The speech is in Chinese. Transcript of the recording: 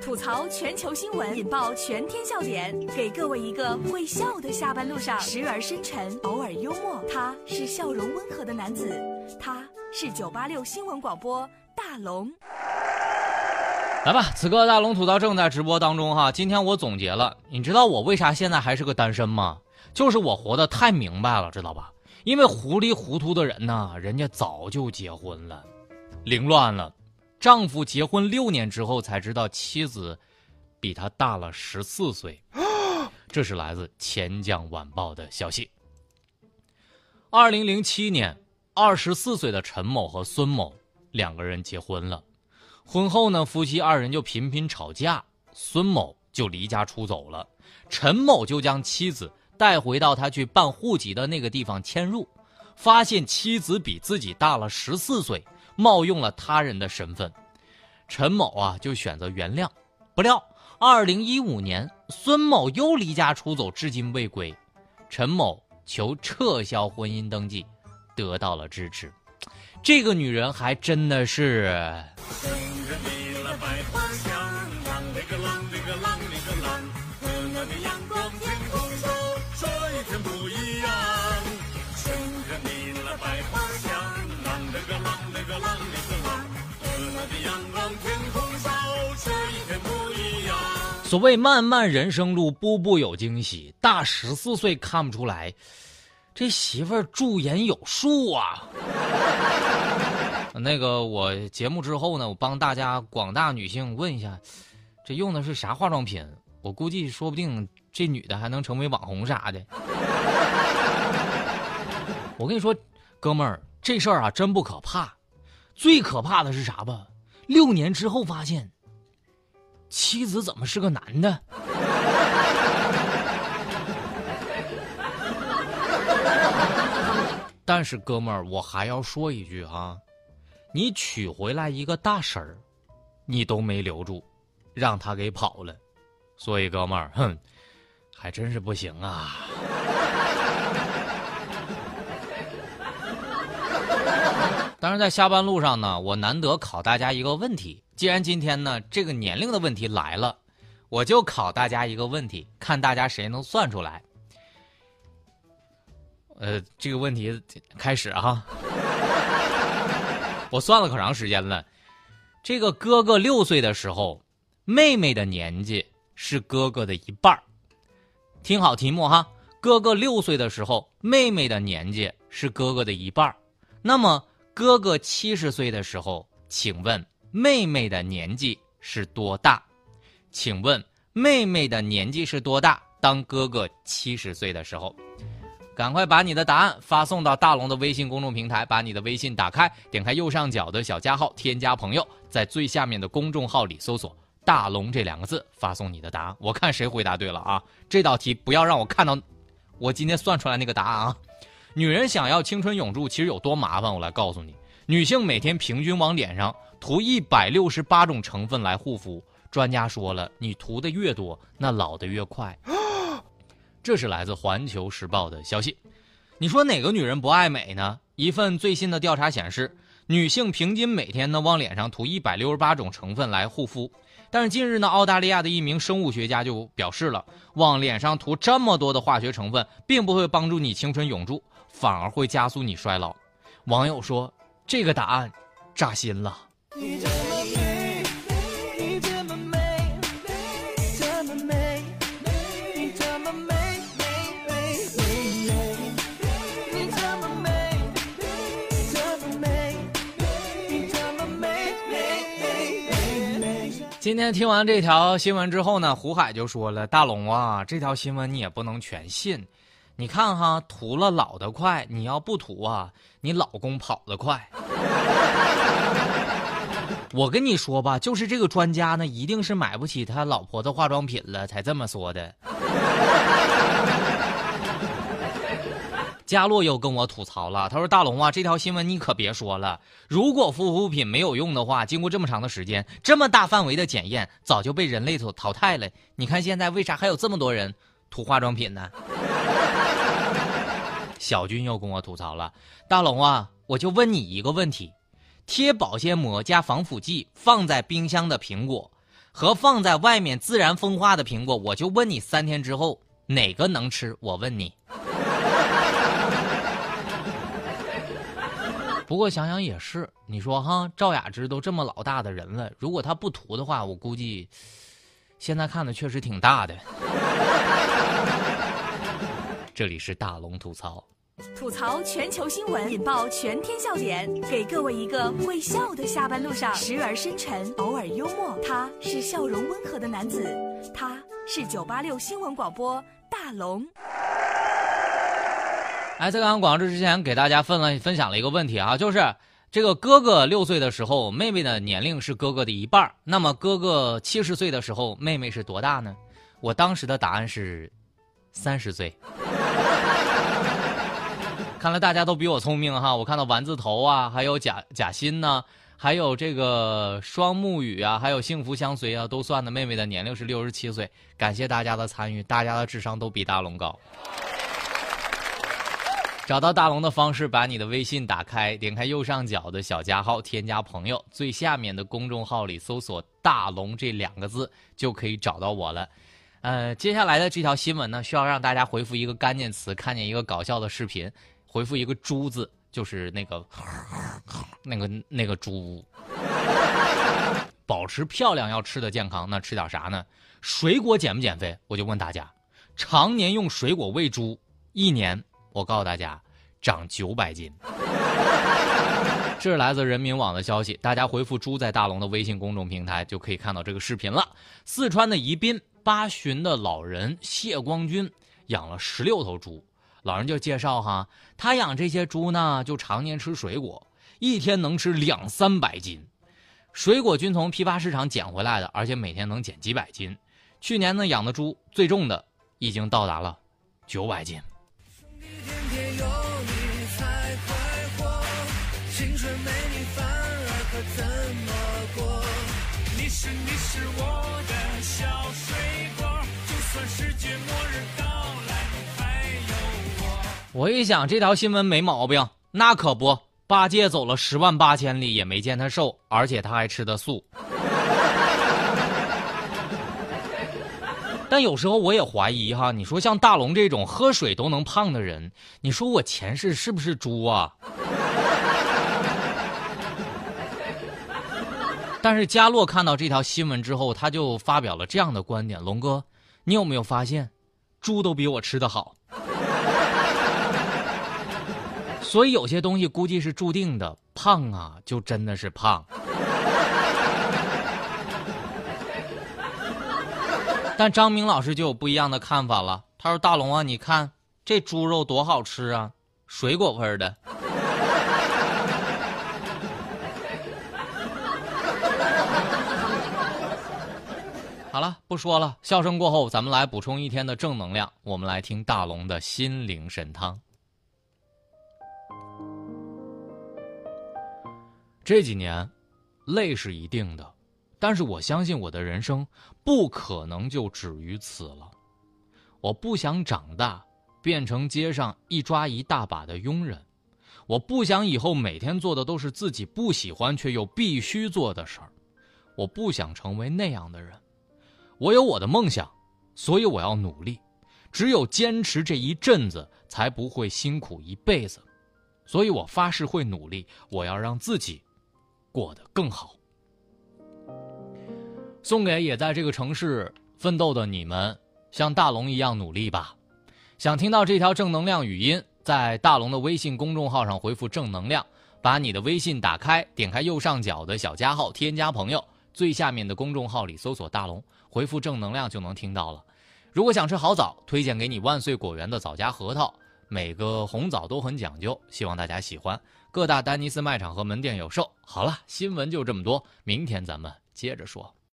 吐槽全球新闻，引爆全天笑点，给各位一个会笑的下班路上，时而深沉，偶尔幽默。他是笑容温和的男子，他是九八六新闻广播大龙。来吧，此刻大龙吐槽正在直播当中哈。今天我总结了，你知道我为啥现在还是个单身吗？就是我活得太明白了，知道吧？因为糊里糊涂的人呢，人家早就结婚了，凌乱了。丈夫结婚六年之后才知道妻子比他大了十四岁，这是来自《钱江晚报》的消息。二零零七年，二十四岁的陈某和孙某两个人结婚了，婚后呢，夫妻二人就频频吵架，孙某就离家出走了，陈某就将妻子。带回到他去办户籍的那个地方迁入，发现妻子比自己大了十四岁，冒用了他人的身份，陈某啊就选择原谅。不料，二零一五年孙某又离家出走，至今未归，陈某求撤销婚姻登记，得到了支持。这个女人还真的是。所谓漫漫人生路，步步有惊喜。大十四岁看不出来，这媳妇儿驻颜有术啊！那个，我节目之后呢，我帮大家广大女性问一下，这用的是啥化妆品？我估计说不定这女的还能成为网红啥的。我跟你说，哥们儿，这事儿啊真不可怕，最可怕的是啥吧？六年之后发现。妻子怎么是个男的？但是哥们儿，我还要说一句哈，你娶回来一个大婶儿，你都没留住，让他给跑了，所以哥们儿，哼，还真是不行啊。当然，在下班路上呢，我难得考大家一个问题。既然今天呢这个年龄的问题来了，我就考大家一个问题，看大家谁能算出来。呃，这个问题开始哈，我算了可长时间了。这个哥哥六岁的时候，妹妹的年纪是哥哥的一半听好题目哈，哥哥六岁的时候，妹妹的年纪是哥哥的一半那么哥哥七十岁的时候，请问？妹妹的年纪是多大？请问妹妹的年纪是多大？当哥哥七十岁的时候，赶快把你的答案发送到大龙的微信公众平台，把你的微信打开，点开右上角的小加号，添加朋友，在最下面的公众号里搜索“大龙”这两个字，发送你的答案。我看谁回答对了啊？这道题不要让我看到，我今天算出来那个答案啊！女人想要青春永驻，其实有多麻烦？我来告诉你，女性每天平均往脸上。涂一百六十八种成分来护肤，专家说了，你涂的越多，那老的越快。这是来自《环球时报》的消息。你说哪个女人不爱美呢？一份最新的调查显示，女性平均每天呢往脸上涂一百六十八种成分来护肤。但是近日呢，澳大利亚的一名生物学家就表示了，往脸上涂这么多的化学成分，并不会帮助你青春永驻，反而会加速你衰老。网友说，这个答案扎心了。你这么美，你这么美，这么美，你这么美，美美美你这么美，这么美，你这么美，美美美。今天听完这条新闻之后呢，胡海就说了：“大龙啊，这条新闻你也不能全信。你看哈，涂了老的快，你要不涂啊，你老公跑得快。”我跟你说吧，就是这个专家呢，一定是买不起他老婆的化妆品了，才这么说的。佳洛又跟我吐槽了，他说：“大龙啊，这条新闻你可别说了。如果护肤品没有用的话，经过这么长的时间，这么大范围的检验，早就被人类所淘汰了。你看现在为啥还有这么多人涂化妆品呢？” 小军又跟我吐槽了，大龙啊，我就问你一个问题。贴保鲜膜加防腐剂放在冰箱的苹果，和放在外面自然风化的苹果，我就问你，三天之后哪个能吃？我问你。不过想想也是，你说哈，赵雅芝都这么老大的人了，如果她不涂的话，我估计现在看的确实挺大的。这里是大龙吐槽，吐槽全球新闻，引爆全天笑点，给各位一个会笑的下班路上，时而深沉，偶尔幽默。他是笑容温和的男子，他是九八六新闻广播大龙。哎，在刚刚广告之前，给大家分了分享了一个问题啊，就是这个哥哥六岁的时候，妹妹的年龄是哥哥的一半那么哥哥七十岁的时候，妹妹是多大呢？我当时的答案是三十岁。看来大家都比我聪明哈！我看到丸子头啊，还有贾贾欣呢，还有这个双木雨啊，还有幸福相随啊，都算的妹妹的年龄是六十七岁。感谢大家的参与，大家的智商都比大龙高。找到大龙的方式，把你的微信打开，点开右上角的小加号，添加朋友，最下面的公众号里搜索“大龙”这两个字，就可以找到我了。呃，接下来的这条新闻呢，需要让大家回复一个关键词，看见一个搞笑的视频，回复一个“猪”字，就是那个那个那个猪。保持漂亮要吃的健康，那吃点啥呢？水果减不减肥？我就问大家，常年用水果喂猪，一年。我告诉大家，长九百斤。这是来自人民网的消息，大家回复“猪在大龙”的微信公众平台就可以看到这个视频了。四川的宜宾八旬的老人谢光军养了十六头猪，老人就介绍哈，他养这些猪呢，就常年吃水果，一天能吃两三百斤。水果均从批发市场捡回来的，而且每天能捡几百斤。去年呢，养的猪最重的已经到达了九百斤。我一想，这条新闻没毛病，那可不，八戒走了十万八千里也没见他瘦，而且他还吃的素。但有时候我也怀疑哈，你说像大龙这种喝水都能胖的人，你说我前世是不是猪啊？但是佳洛看到这条新闻之后，他就发表了这样的观点：龙哥，你有没有发现，猪都比我吃的好？所以有些东西估计是注定的，胖啊，就真的是胖。但张明老师就有不一样的看法了。他说：“大龙啊，你看这猪肉多好吃啊，水果味的。”好了，不说了。笑声过后，咱们来补充一天的正能量。我们来听大龙的心灵神汤。这几年，累是一定的，但是我相信我的人生不可能就止于此了。我不想长大变成街上一抓一大把的佣人，我不想以后每天做的都是自己不喜欢却又必须做的事儿，我不想成为那样的人。我有我的梦想，所以我要努力。只有坚持这一阵子，才不会辛苦一辈子。所以我发誓会努力，我要让自己。过得更好，送给也在这个城市奋斗的你们，像大龙一样努力吧。想听到这条正能量语音，在大龙的微信公众号上回复“正能量”，把你的微信打开，点开右上角的小加号，添加朋友，最下面的公众号里搜索“大龙”，回复“正能量”就能听到了。如果想吃好枣，推荐给你万岁果园的枣夹核桃，每个红枣都很讲究，希望大家喜欢。各大丹尼斯卖场和门店有售。好了，新闻就这么多，明天咱们接着说。